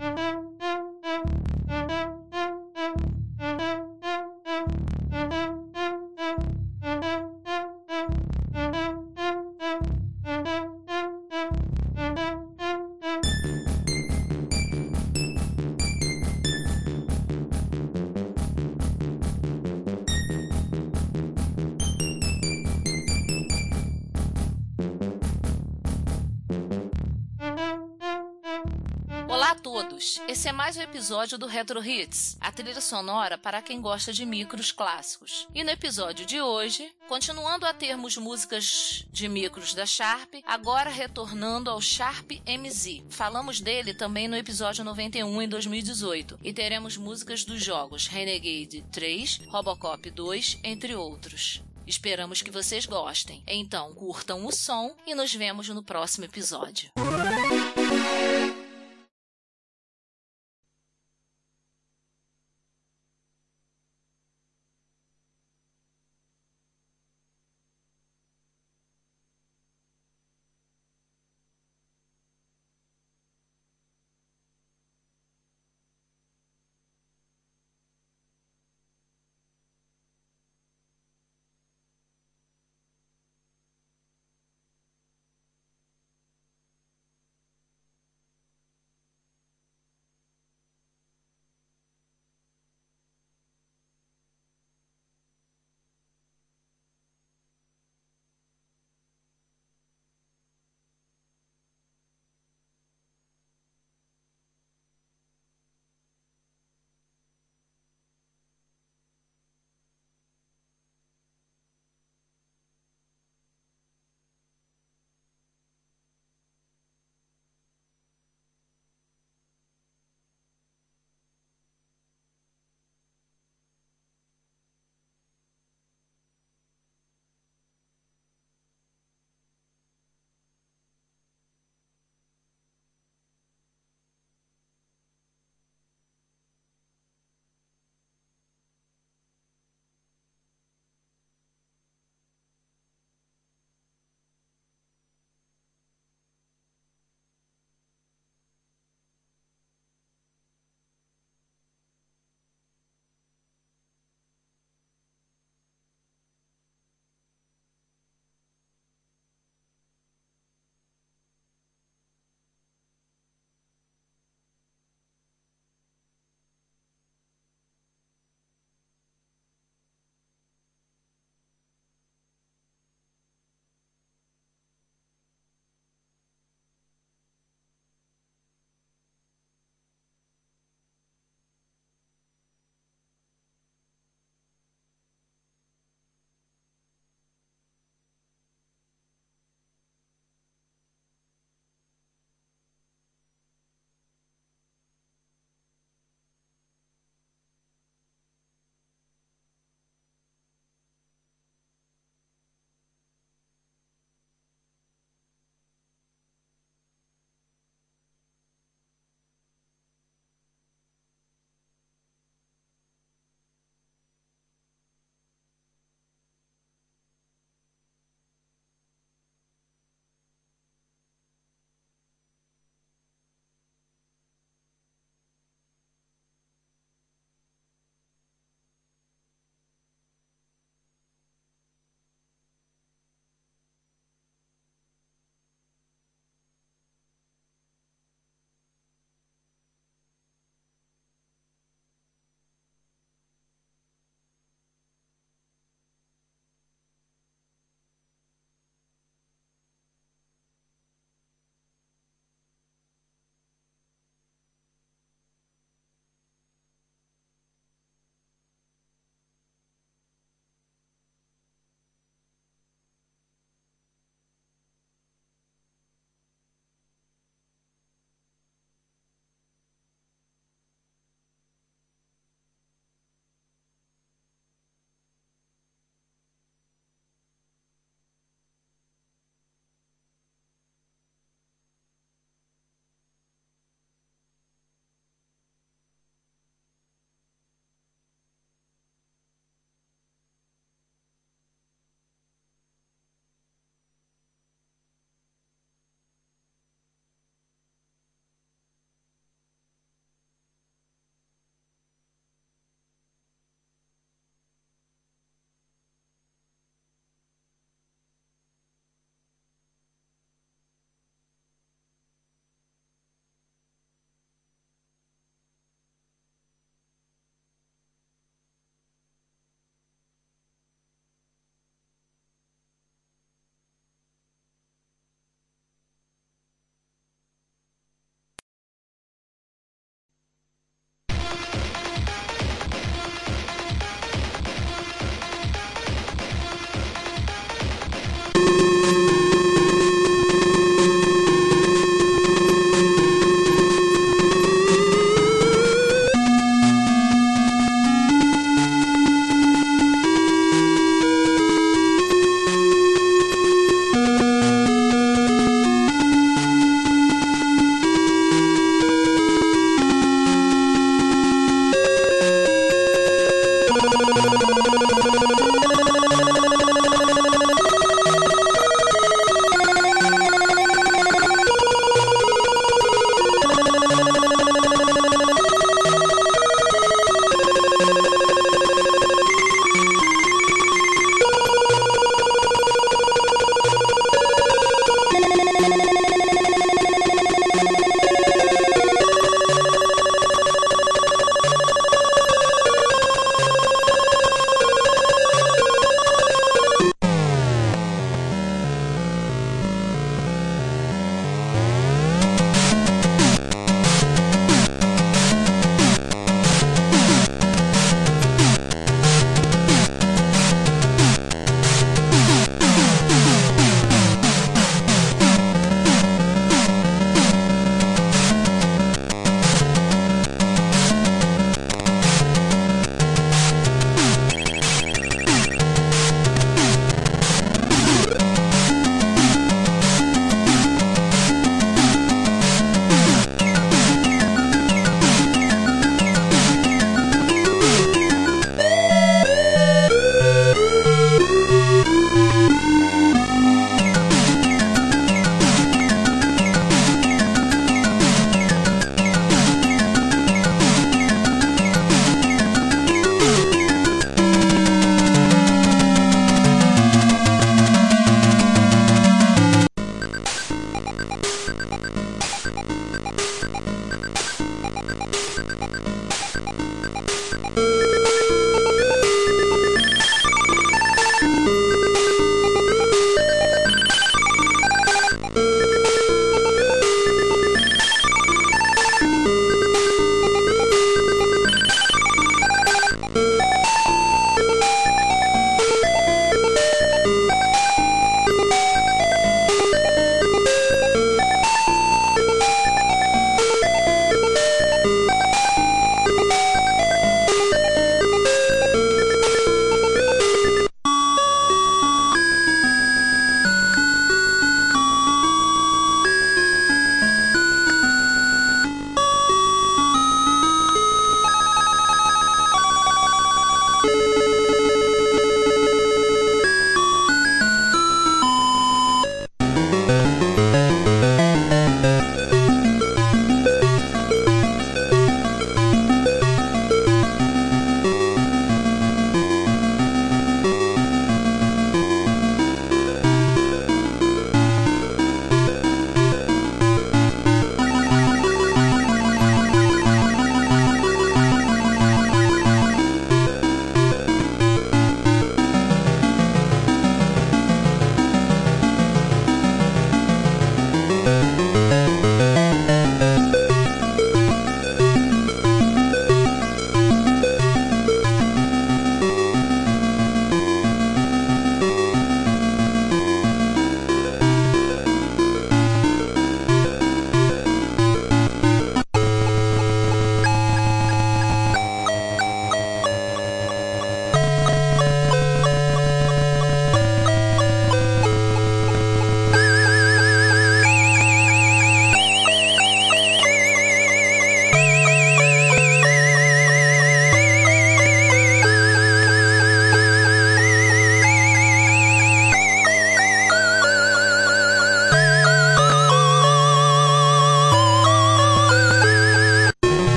Thank you. Esse é mais um episódio do Retro Hits, a trilha sonora para quem gosta de micros clássicos. E no episódio de hoje, continuando a termos músicas de micros da Sharp, agora retornando ao Sharp MZ. Falamos dele também no episódio 91 em 2018 e teremos músicas dos jogos Renegade 3, Robocop 2, entre outros. Esperamos que vocês gostem. Então, curtam o som e nos vemos no próximo episódio.